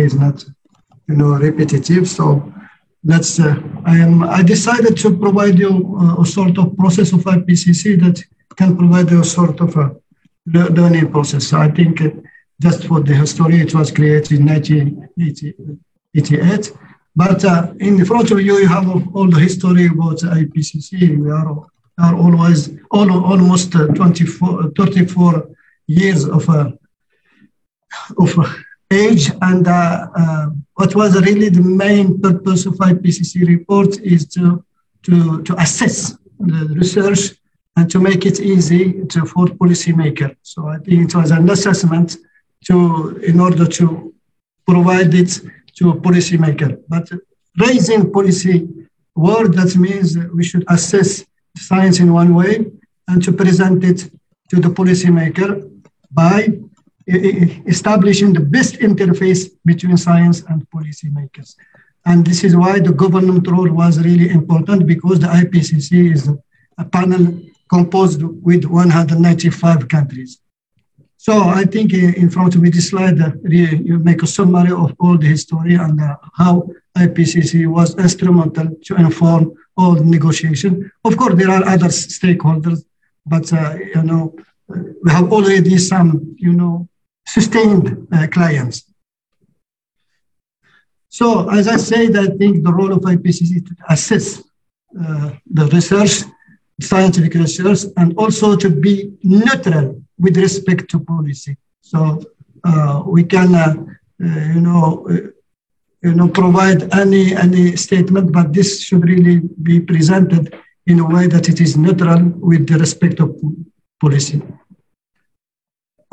is not, you know, repetitive. So that's uh, I am. I decided to provide you uh, a sort of process of IPCC that can provide you a sort of a learning process. So I think uh, just for the history, it was created in 1988. But uh, in the front of you, you have all the history about IPCC. We are, are always all, almost uh, 24, 34 years of, uh, of age. And uh, uh, what was really the main purpose of IPCC report is to, to, to assess the research and to make it easy to, for policymakers. So I think it was an assessment to, in order to provide it to a policymaker. But raising policy word, that means we should assess science in one way and to present it to the policymaker by establishing the best interface between science and policymakers. And this is why the government role was really important because the IPCC is a panel composed with 195 countries. So I think in front of me, this slide, uh, you make a summary of all the history and uh, how IPCC was instrumental to inform all the negotiation. Of course, there are other stakeholders, but uh, you know, we have already some, you know, sustained uh, clients. So as I said, I think the role of IPCC is to assess uh, the research, scientific research, and also to be neutral with respect to policy. So uh, we can, uh, uh, you know, uh, you know, provide any any statement, but this should really be presented in a way that it is neutral with the respect of policy.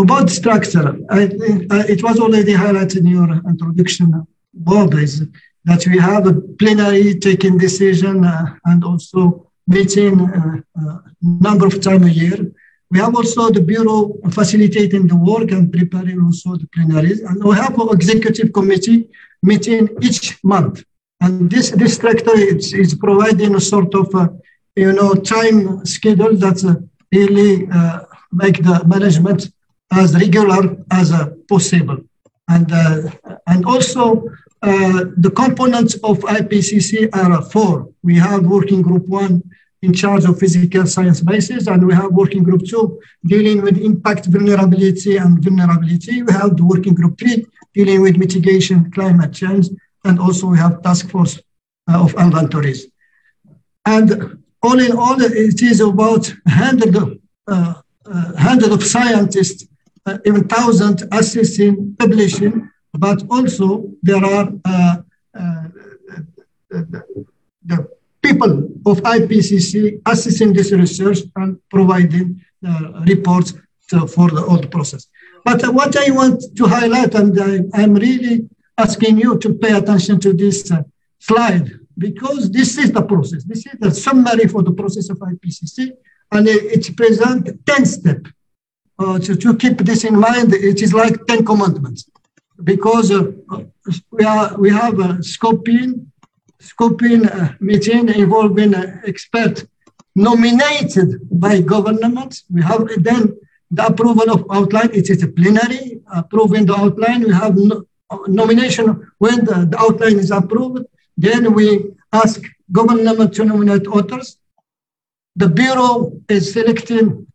About structure, I think uh, it was already highlighted in your introduction, Bob, is that we have a plenary taking decision uh, and also meeting a number of times a year we have also the Bureau facilitating the work and preparing also the plenaries. And we have an executive committee meeting each month. And this, this structure is, is providing a sort of, uh, you know, time schedule that uh, really uh, make the management as regular as uh, possible. And, uh, and also uh, the components of IPCC are four. We have working group one, in charge of physical science bases, and we have working group two dealing with impact vulnerability and vulnerability. We have the working group three dealing with mitigation, climate change, and also we have task force uh, of inventories. And all in all, it is about hundred, uh, uh, hundred of scientists, uh, even thousand assessing, publishing, but also there are uh, uh, the people of IPCC assessing this research and providing uh, reports to, for the whole process. But uh, what I want to highlight, and I, am really asking you to pay attention to this uh, slide, because this is the process. This is the summary for the process of IPCC, and it, it presents 10 steps. Uh, to, to keep this in mind, it is like 10 commandments, because uh, we, are, we have a scoping, scoping uh, meeting involving uh, experts nominated by government. We have then the approval of outline. It is a plenary approving the outline. We have no, nomination when the, the, outline is approved. Then we ask government to nominate authors. The bureau is selecting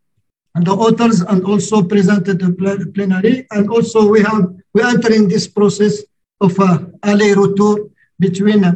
the authors and also presented the plenary. And also we have we enter in this process of uh, aller-retour between uh,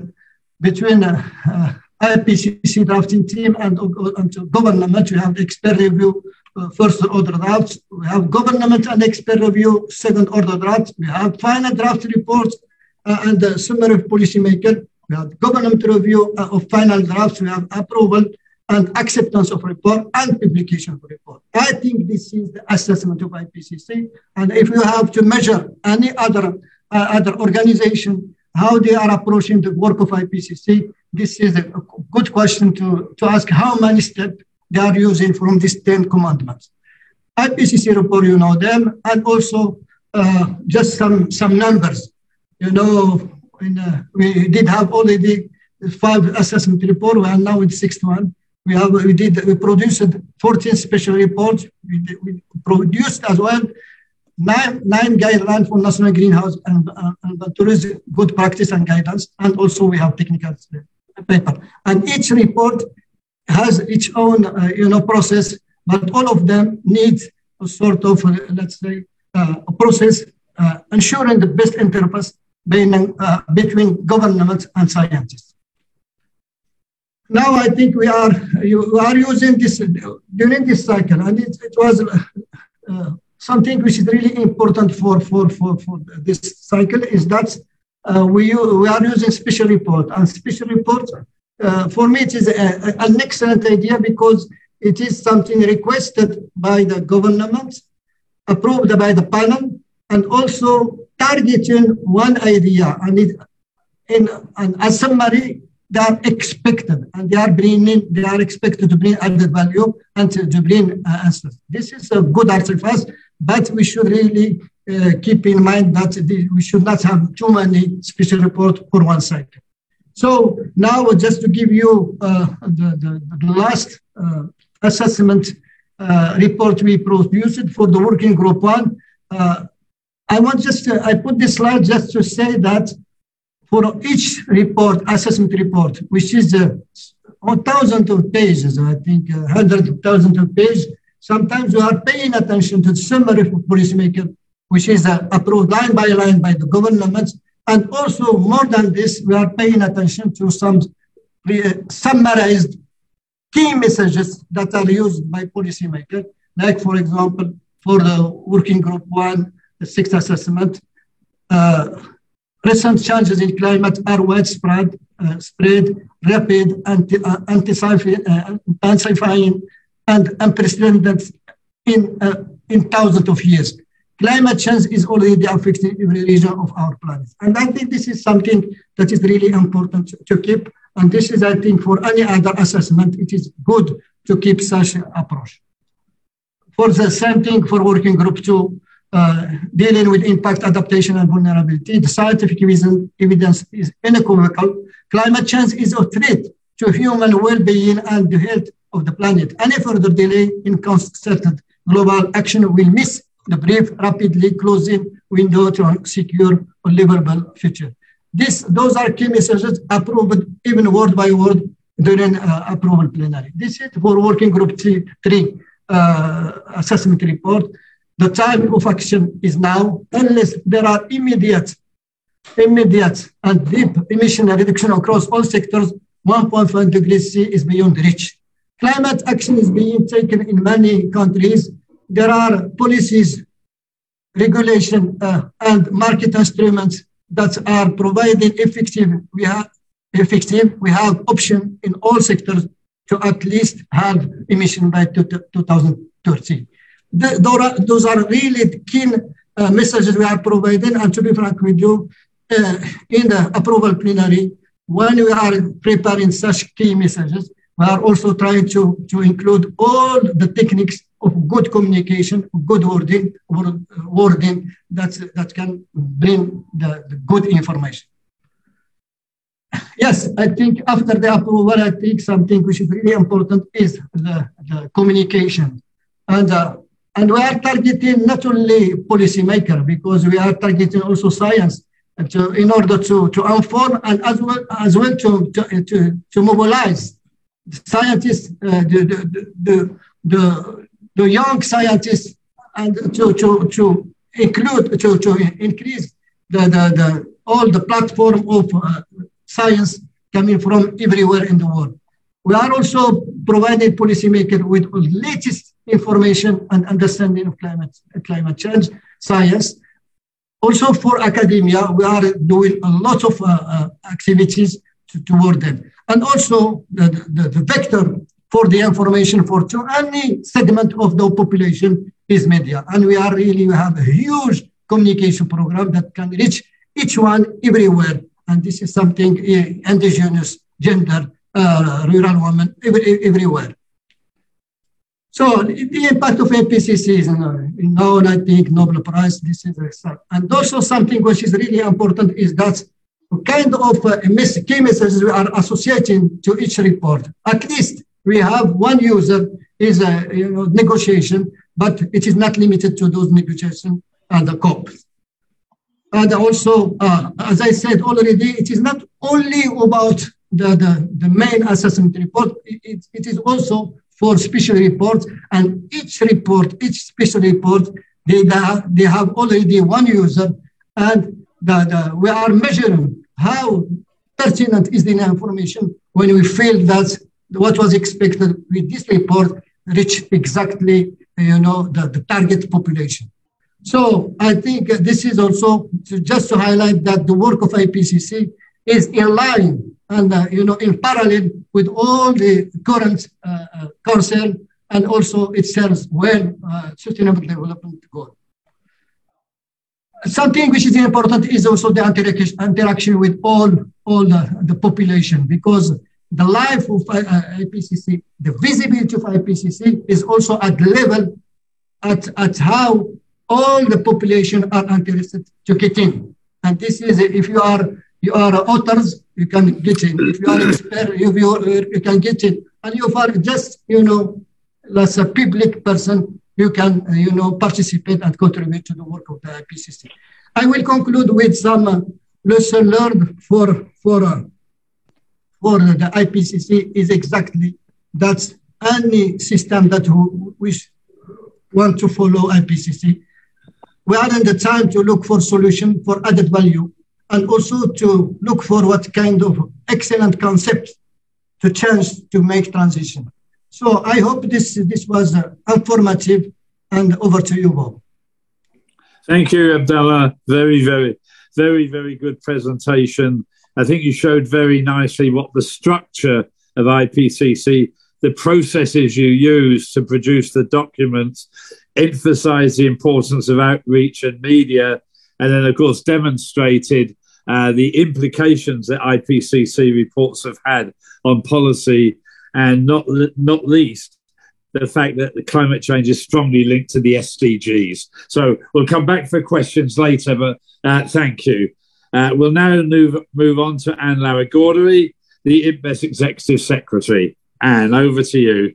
between uh, uh, IPCC drafting team and, and government. We have expert review uh, first order drafts. We have government and expert review second order drafts. We have final draft reports uh, and the summary of policymaker. We have government review uh, of final drafts. We have approval and acceptance of report and publication of report. I think this is the assessment of IPCC. And if you have to measure any other uh, other organization how they are approaching the work of IPCC. This is a good question to, to ask how many steps they are using from these 10 commandments. IPCC report, you know them, and also uh, just some, some numbers. You know, in, uh, we did have already five assessment report. and now it's sixth one. We have we did we produced 14 special reports. We, did, we produced as well nine, nine guidelines for national greenhouse and, uh, and tourism good practice and guidance. And also we have technical paper. And each report has its own, uh, you know, process, but all of them need a sort of, uh, let's say, uh, a process uh, ensuring the best interface between, uh, between government and scientists. Now I think we are you are using this during this cycle, and it, it was uh, something which is really important for for for, for this cycle is that uh, we we are using special report and special report. Uh, for me, it is a, a, an excellent idea because it is something requested by the government, approved by the panel, and also targeting one idea. And it, in, and as summary, they are expected and they are bringing, they are expected to bring added value and to, bring uh, answers. This is a good answer first, but we should really uh, keep in mind that we should not have too many special reports for one cycle. So now just to give you uh, the, the, the, last uh, assessment uh, report we produced for the working group one, uh, I want just to, I put this slide just to say that for each report, assessment report, which is uh, on thousands of pages, I think uh, hundreds of thousands of pages, sometimes we are paying attention to the summary for policymaker, which is uh, approved line by line by the governments. And also more than this, we are paying attention to some uh, summarized key messages that are used by policymakers, like for example, for the working group one, the sixth assessment, uh, Recent changes in climate are widespread, uh, spread, rapid, anti, uh, intensifying, uh, and unprecedented in, uh, in thousands of years. Climate change is already affecting every region of our planet. And I think this is something that is really important to, keep. And this is, I think, for any other assessment, it is good to keep such an approach. For the same thing for working group two, dealing with impact, adaptation, and vulnerability. The scientific evidence is unequivocal. Climate change is a threat to human well-being and the health of the planet. Any further delay in concerted global action will miss the brief, rapidly closing window to a secure livable future. This, those are key messages approved even word by word during uh, approval plenary. This is for working group three, three uh, assessment report. The time of action is now, unless there are immediate, immediate and deep emission reduction across all sectors, 1.5 degrees C is beyond reach. Climate action is being taken in many countries. There are policies, regulation, uh, and market instruments that are providing effective. We have effective. We have option in all sectors to at least have emission by 2030 the, those are really keen uh, messages we are providing. And to be frank with you, uh, in the approval plenary, when we are preparing such key messages, we are also trying to, to include all the techniques of good communication, good wording, wording that, that can bring the, the good information. Yes, I think after the approval, I think something which is really important is the, the communication. And uh, and we are targeting not only policymaker because we are targeting also science to, in order to, to inform and as well, as well to, to, to, to mobilize scientists, uh, the, the, the, the, the young scientists and to, to, to include, to, to increase the, the, the, all the platform of uh, science coming from everywhere in the world. We are also providing policymakers with latest information and understanding of climate, climate change science. Also for academia, we are doing a lot of uh, uh, activities to, toward them. And also the, the, the, vector for the information for to any segment of the population is media. And we are really, we have a huge communication program that can reach each one everywhere. And this is something uh, indigenous, gender, uh, rural women, every, everywhere. So the impact of IPCC is known, I think, Nobel Prize. This is a, and also something which is really important is that kind of uh, messages we are associating to each report. At least we have one user is a you know, negotiation, but it is not limited to those negotiations. and the COP. And also, uh, as I said already, it is not only about the, the, the main assessment report, it, it is also for special reports. And each report, each special report, they, they have already one user. And the, the, we are measuring how pertinent is the information when we feel that what was expected with this report reached exactly you know, the, the target population. So I think this is also to, just to highlight that the work of IPCC is in line and uh, you know in parallel with all the current uh, uh, concern and also it serves well uh, sustainable development goal. Something which is important is also the interaction with all all the, the population because the life of uh, IPCC, the visibility of IPCC is also at the level at, at how all the population are interested to get in. And this is, if you are you are authors, you can get in. If you are expert, you, you, you can get in. And if you are just, you know, as a public person, you can, you know, participate and contribute to the work of the IPCC. I will conclude with some uh, lesson learned for, for uh, for the IPCC is exactly that any system that we want to follow IPCC, we are in the time to look for solution for added value and also to look for what kind of excellent concept to change to make transition. So I hope this, this was uh, informative and over to you, Bob. Thank you, Abdallah. Very, very, very, very good presentation. I think you showed very nicely what the structure of IPCC, the processes you use to produce the documents, emphasize the importance of outreach and media, and then, of course, demonstrated uh, the implications that IPCC reports have had on policy, and not not least the fact that the climate change is strongly linked to the SDGs. So we'll come back for questions later, but uh, thank you. Uh, we'll now move, move on to Anne Larigauderie, the IPBES Executive Secretary. Anne, over to you.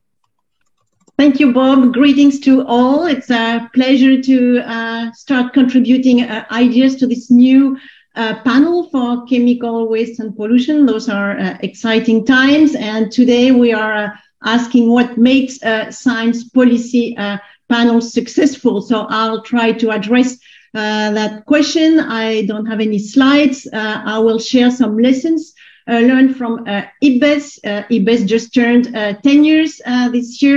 Thank you, Bob. Greetings to all. It's a pleasure to uh, start contributing uh, ideas to this new uh, panel for chemical waste and pollution. Those are uh, exciting times. And today we are uh, asking what makes a science policy panel successful. So I'll try to address uh, that question. I don't have any slides. Uh, I will share some lessons uh, learned from uh, IPBES. Uh, IPBES just turned uh, 10 years this year.